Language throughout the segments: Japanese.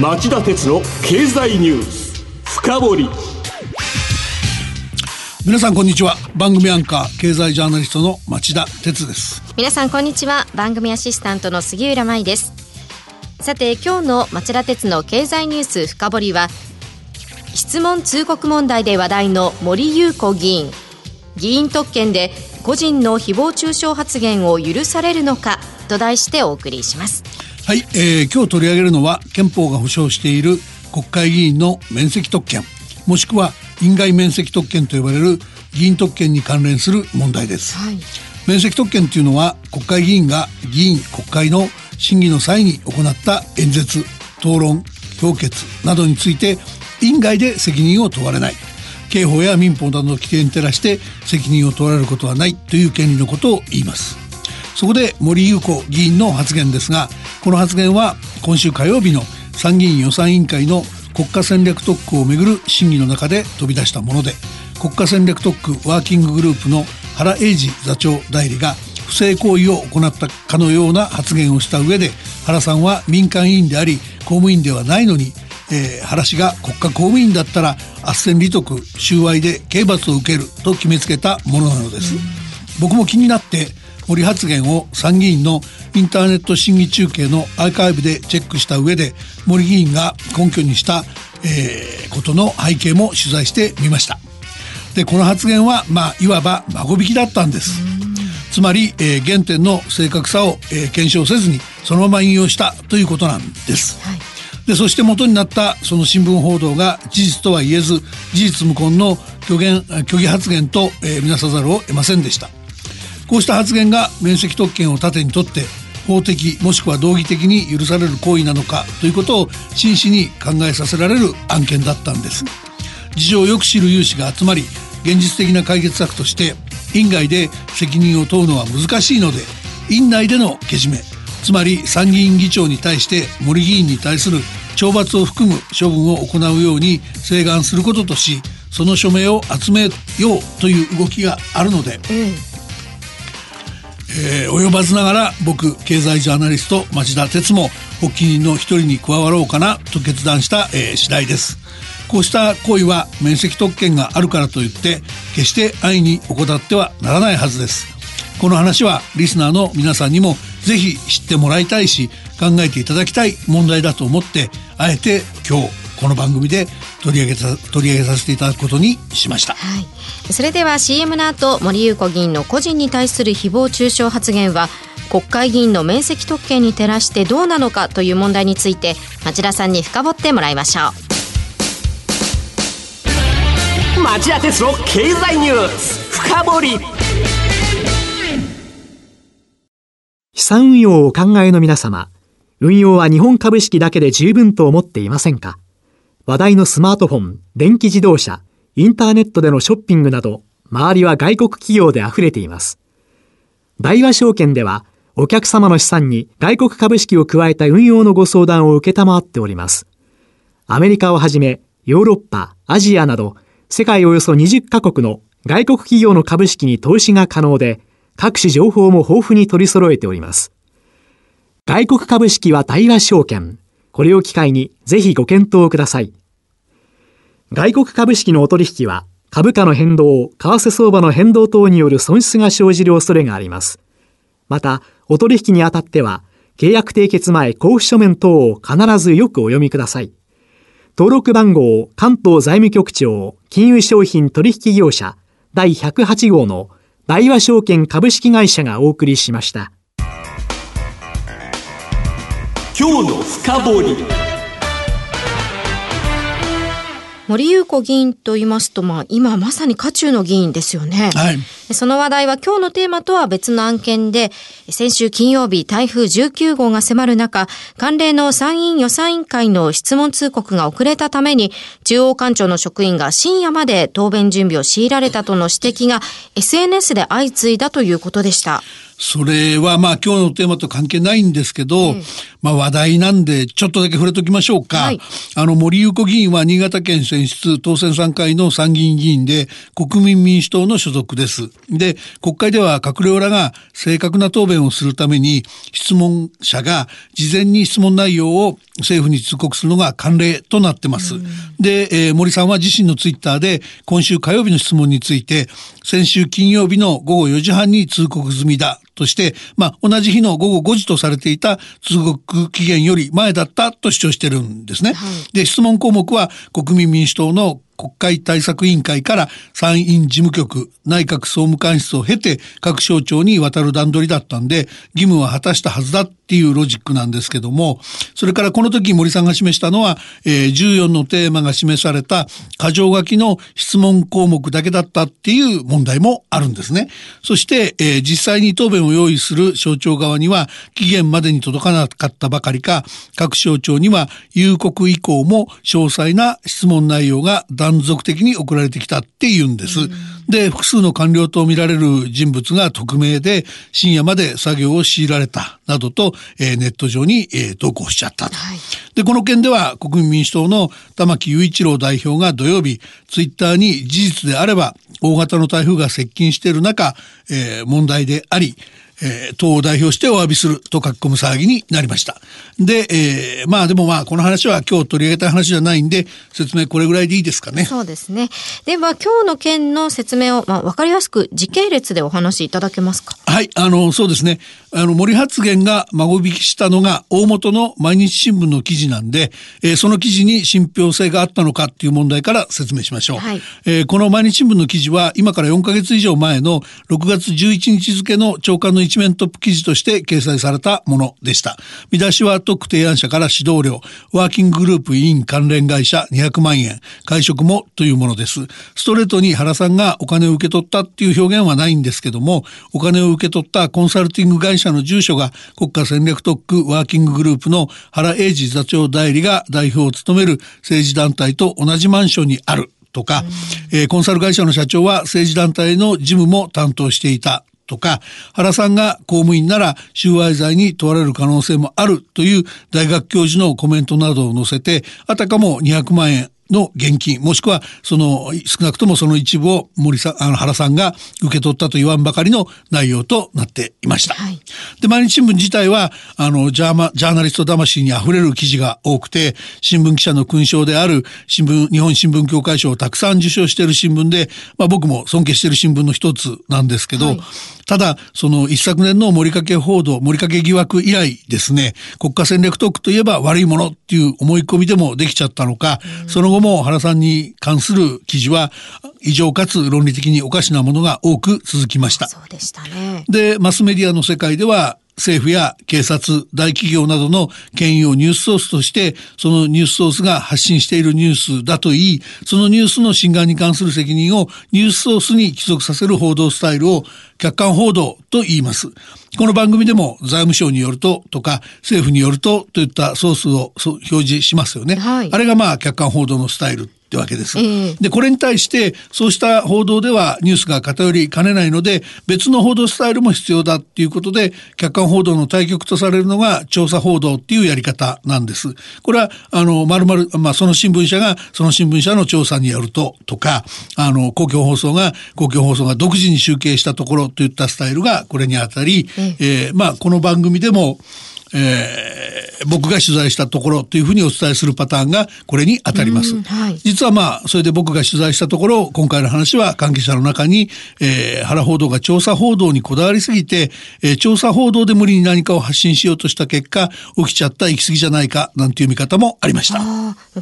町田鉄の経済ニュース深掘り。皆さんこんにちは。番組アンカー経済ジャーナリストの町田鉄です。皆さんこんにちは。番組アシスタントの杉浦舞です。さて今日の町田鉄の経済ニュース深掘りは質問通告問題で話題の森裕子議員。議員特権で個人の誹謗中傷発言を許されるのかと題してお送りしますはい、えー、今日取り上げるのは憲法が保障している国会議員の免責特権もしくは院外免責特権と呼ばれる議員特権に関連する問題です、はい、免責特権というのは国会議員が議員国会の審議の際に行った演説討論評決などについて院外で責任を問われない。刑法や民法などの規定に照らして責任を問われることはないという権利のことを言います。そこで森裕子議員の発言ですがこの発言は今週火曜日の参議院予算委員会の国家戦略特区をめぐる審議の中で飛び出したもので国家戦略特区ワーキンググループの原英二座長代理が不正行為を行ったかのような発言をした上で原さんは民間委員であり公務員ではないのに、えー、原氏が国家公務員だったら斡旋利得収賄で刑罰を受けると決めつけたものなのです。僕も気になって森発言を参議院のインターネット審議中継のアーカイブでチェックした上で森議員が根拠にした、えー、ことの背景も取材してみました。でこの発言はまあいわば孫引きだったんです。つまり、えー、原点の正確さを、えー、検証せずにそのまま引用したということなんです、はい。でそして元になったその新聞報道が事実とは言えず事実無根の虚言虚偽発言と、えー、見なさざるを得ませんでしたこうした発言が免責特権を盾にとって法的もしくは道義的に許される行為なのかということを真摯に考えさせられる案件だったんです。事情をよく知る有志が集まり現実的な解決策として院外で責任を問うのは難しいので院内でのけじめつまり参議院議長に対して森議員に対する懲罰を含む処分を行うように請願することとしその署名を集めようという動きがあるので、うんえー、及ばずながら僕経済ジャーナリスト町田鉄も発起人の一人に加わろうかなと決断した、えー、次第です。こうした行為は面積特権があるからといって決して安易に怠ってはならないはずです。この話はリスナーの皆さんにもぜひ知ってもらいたいし考えていただきたい問題だと思ってあえて今日この番組で取り上げさ取り上げさせていただくことにしました、はい、それでは CM の後森裕子議員の個人に対する誹謗中傷発言は国会議員の面積特権に照らしてどうなのかという問題について町田さんに深掘ってもらいましょう。町田鉄の経済ニュース深掘り。資産運用をお考えの皆様運用は日本株式だけで十分と思っていませんか？話題のスマートフォン、電気自動車、インターネットでのショッピングなど、周りは外国企業で溢れています。大和証券では、お客様の資産に外国株式を加えた運用のご相談を受けたまわっております。アメリカをはじめ、ヨーロッパ、アジアなど、世界およそ20カ国の外国企業の株式に投資が可能で、各種情報も豊富に取り揃えております。外国株式は大和証券。これを機会にぜひご検討ください。外国株式のお取引は株価の変動、為替相場の変動等による損失が生じる恐れがあります。また、お取引にあたっては、契約締結前交付書面等を必ずよくお読みください。登録番号関東財務局長金融商品取引業者第108号の大和証券株式会社がお送りしました。今日の深掘り森裕子議員と言いますと、まあ、今まさに渦中の議員ですよね。はい。その話題は今日のテーマとは別の案件で、先週金曜日台風19号が迫る中、関連の参院予算委員会の質問通告が遅れたために、中央官庁の職員が深夜まで答弁準備を強いられたとの指摘が SNS で相次いだということでした。それはまあ今日のテーマと関係ないんですけど、うん、まあ話題なんでちょっとだけ触れときましょうか。はい、あの森裕子議員は新潟県選出当選3回の参議院議員で国民民主党の所属です。で、国会では閣僚らが正確な答弁をするために、質問者が事前に質問内容を政府に通告するのが慣例となってます。で、えー、森さんは自身のツイッターで今週火曜日の質問について、先週金曜日の午後4時半に通告済みだとして、まあ、同じ日の午後5時とされていた通告期限より前だったと主張してるんですね。はい、で、質問項目は国民民主党の国会対策委員会から参院事務局、内閣総務官室を経て各省庁に渡る段取りだったんで、義務は果たしたはずだっていうロジックなんですけども、それからこの時森さんが示したのは、えー、14のテーマが示された箇条書きの質問項目だけだったっていう問題もあるんですね。そして、えー、実際に答弁を用意する省庁側には期限までに届かなかったばかりか、各省庁には夕刻以降も詳細な質問内容が断続的に送られてきたっていうんです。で、複数の官僚と見られる人物が匿名で深夜まで作業を強いられたなどと、えー、ネット上に、えー、投稿しちゃったと。はい、で、この件では国民民主党の玉木雄一郎代表が土曜日、ツイッターに事実であれば大型の台風が接近している中、えー、問題であり、えー、党を代表してお詫びすると書き込む騒ぎになりました。で、えー、まあでもまあこの話は今日取り上げた話じゃないんで説明これぐらいでいいですかね。そうですね。では今日の件の説明をまあわかりやすく時系列でお話しいただけますか？はい、あのそうですね。あの森発言が孫引きしたのが大元の毎日新聞の記事なんで、えー、その記事に信憑性があったのかっていう問題から説明しましょう。はい、えー、この毎日新聞の記事は今から4ヶ月以上前の6月11日付の長官の一面トップ記事として掲載されたものでした。見出しは特提案者から指導料、ワーキンググループ委員関連会社200万円、会食もというものです。ストレートに原さんがお金を受け取ったっていう表現はないんですけども、お金を受け取ったコンサルティング会社の住所が国家戦略特区ワーキンググループの原英二座長代理が代表を務める政治団体と同じマンションにあるとか、えー、コンサル会社の社長は政治団体の事務も担当していたとか、原さんが公務員なら収賄罪に問われる可能性もあるという大学教授のコメントなどを載せて、あたかも200万円の現金、もしくはその少なくともその一部を森さん、あの原さんが受け取ったと言わんばかりの内容となっていました。はい、で、毎日新聞自体は、あの、ジャーマ、ジャーナリスト魂に溢れる記事が多くて、新聞記者の勲章である新聞、日本新聞協会賞をたくさん受賞している新聞で、まあ僕も尊敬している新聞の一つなんですけど、はいただ、その一昨年の森かけ報道、森かけ疑惑以来ですね、国家戦略特区といえば悪いものっていう思い込みでもできちゃったのか、その後も原さんに関する記事は異常かつ論理的におかしなものが多く続きました。そうでしたね。で、マスメディアの世界では、政府や警察、大企業などの権威をニュースソースとして、そのニュースソースが発信しているニュースだといい、そのニュースの侵害に関する責任をニュースソースに帰属させる報道スタイルを客観報道と言います。この番組でも財務省によるととか政府によるとといったソースを表示しますよね。はい、あれがまあ客観報道のスタイルってわけです。えー、で、これに対して、そうした報道ではニュースが偏りかねないので、別の報道スタイルも必要だっていうことで、客観報道の対局とされるのが調査報道っていうやり方なんです。これは、あの、まるまる、まあ、その新聞社が、その新聞社の調査によると、とか、あの、公共放送が、公共放送が独自に集計したところといったスタイルがこれにあたり、えー、えー、まあ、この番組でも、えー、僕が取材したところというふうにお伝えするパターンがこれに当たります。はい、実はまあそれで僕が取材したところ今回の話は関係者の中に、えー、原報道が調査報道にこだわりすぎて、えー、調査報道で無理に何かを発信しようとした結果起きちゃった行き過ぎじゃないかなんていう見方もありました。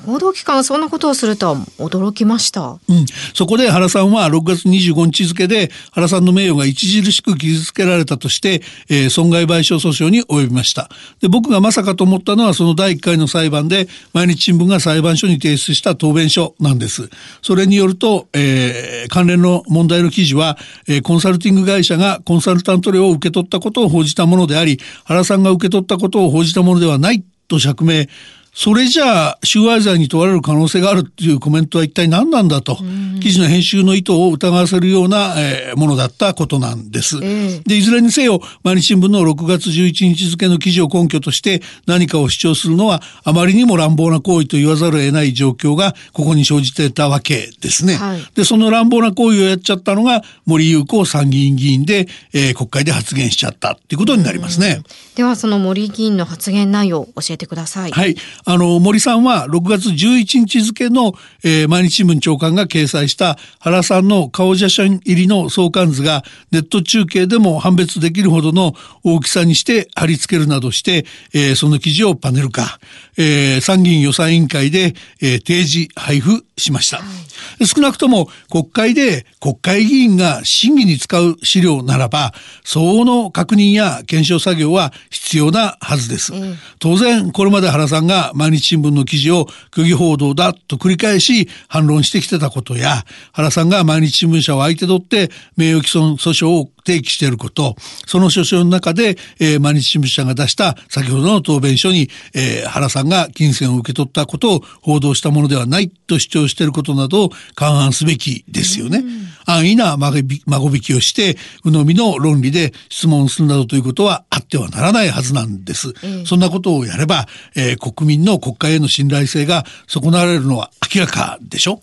報道機関はそんなことをするとは驚きました。うん、そこで原さんは6月25日付で原さんの名誉が著しく傷つけられたとして、えー、損害賠償訴訟に及びました。で僕がまさかと思ったのはその第1回の裁判で毎日新聞が裁判所に提出した答弁書なんです。それによると、えー、関連の問題の記事は、えー、コンサルティング会社がコンサルタント料を受け取ったことを報じたものであり原さんが受け取ったことを報じたものではないと釈明それじゃあ収賄罪に問われる可能性があるっていうコメントは一体何なんだと、記事の編集の意図を疑わせるような、えー、ものだったことなんです。でいずれにせよ毎日新聞の6月11日付の記事を根拠として何かを主張するのはあまりにも乱暴な行為と言わざるを得ない状況がここに生じてたわけですね。はい、でその乱暴な行為をやっちゃったのが森裕子参議院議員で、えー、国会で発言しちゃったっていうことになりますね。ではその森議員の発言内容を教えてください。はい。あの、森さんは6月11日付の、えー、毎日新聞長官が掲載した原さんの顔写真入りの相関図がネット中継でも判別できるほどの大きさにして貼り付けるなどして、えー、その記事をパネル化、えー、参議院予算委員会で、えー、提示配布しました。はい、少なくとも国会で国会議員が審議に使う資料ならば、相応の確認や検証作業は必要なはずです。うん、当然、これまで原さんが毎日新聞の記事を虚偽報道だと繰り返し反論してきてたことや、原さんが毎日新聞社を相手取って名誉毀損訴訟を提起していること、その訴訟の中で、えー、毎日新聞社が出した先ほどの答弁書に、えー、原さんが金銭を受け取ったことを報道したものではないと主張していることなどを勘案すべきですよね。安易な孫引きをして、鵜呑みの論理で質問するなどということはあってはならないはずなんです。そんなことをやれば、えー、国民の国会への信頼性が損なわれるのは明らかでしょ？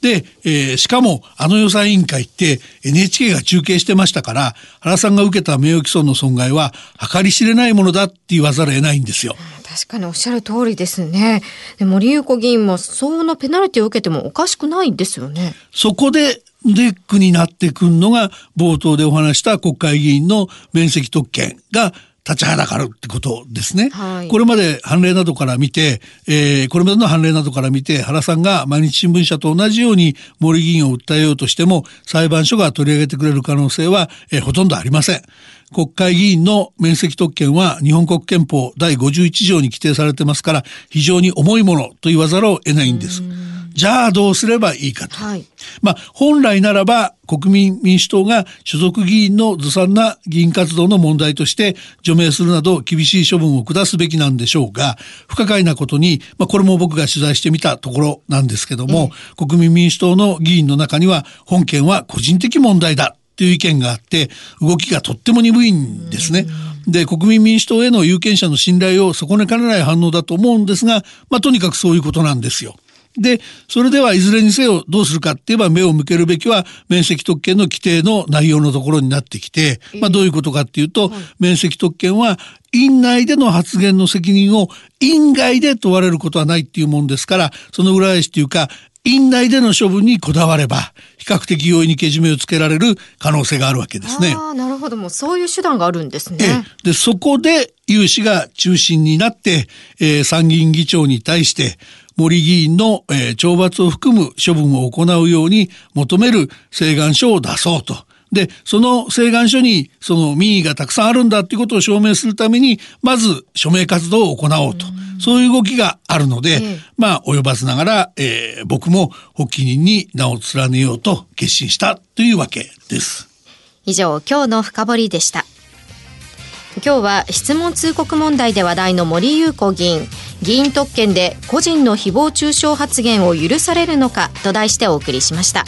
で、えー、しかもあの予算委員会って NHK が中継してましたから原さんが受けた名誉毀損の損害は計り知れないものだって言わざるを得ないんですよ。確かにおっしゃる通りですね。で森裕子議員も相応のペナルティを受けてもおかしくないですよね。そこでネックになってくるのが冒頭でお話した国会議員の面積特権が立ちはだかるってことですね。はい、これまで判例などから見て、えー、これまでの判例などから見て、原さんが毎日新聞社と同じように森議員を訴えようとしても、裁判所が取り上げてくれる可能性は、えー、ほとんどありません。国会議員の面積特権は日本国憲法第51条に規定されてますから、非常に重いものと言わざるを得ないんです。じゃあどうすればいいかと。はい、まあ本来ならば国民民主党が所属議員のずさんな議員活動の問題として除名するなど厳しい処分を下すべきなんでしょうが不可解なことに、まあ、これも僕が取材してみたところなんですけども、国民民主党の議員の中には本件は個人的問題だという意見があって動きがとっても鈍いんですね。で国民民主党への有権者の信頼を損ねかねない反応だと思うんですが、まあ、とにかくそういうことなんですよ。で、それではいずれにせよどうするかって言えば目を向けるべきは面積特権の規定の内容のところになってきて、まあどういうことかっていうと、面積特権は院内での発言の責任を院外で問われることはないっていうもんですから、その裏返しっていうか、院内での処分にこだわれば、比較的容易にけじめをつけられる可能性があるわけですね。ああ、なるほど。もうそういう手段があるんですね。で、そこで有志が中心になって、えー、参議院議長に対して、森議員の、えー、懲罰を含む処分を行うように求める請願書を出そうと。で、その請願書にその民意がたくさんあるんだっていうことを証明するために、まず署名活動を行おうと。そういう動きがあるので、えまあ、及ばずながら、えー、僕も発起人に名を連ねようと決心したというわけです。以上、今日の深掘りでした。今日は質問通告問題で話題の森裕子議員。議員特権で個人の誹謗中傷発言を許されるのかと題してお送りしました。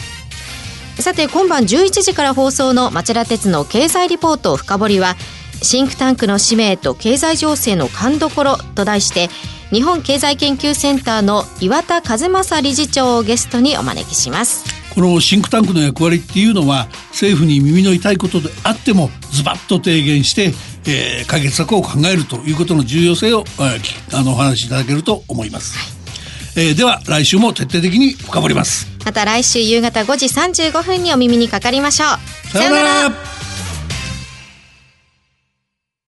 さて今晩11時から放送の町田鉄の経済リポート深掘りはシンクタンクの使命と経済情勢の勘どころと題して日本経済研究センターの岩田和正理事長をゲストにお招きします。このシンクタンクの役割っていうのは政府に耳の痛いことであってもズバッと提言してえー、解決策を考えるということの重要性を、えー、あのお話しいただけると思います、はい、えー、では来週も徹底的に深掘ります。また来週夕方5時35分にお耳にかかりましょう。さようなら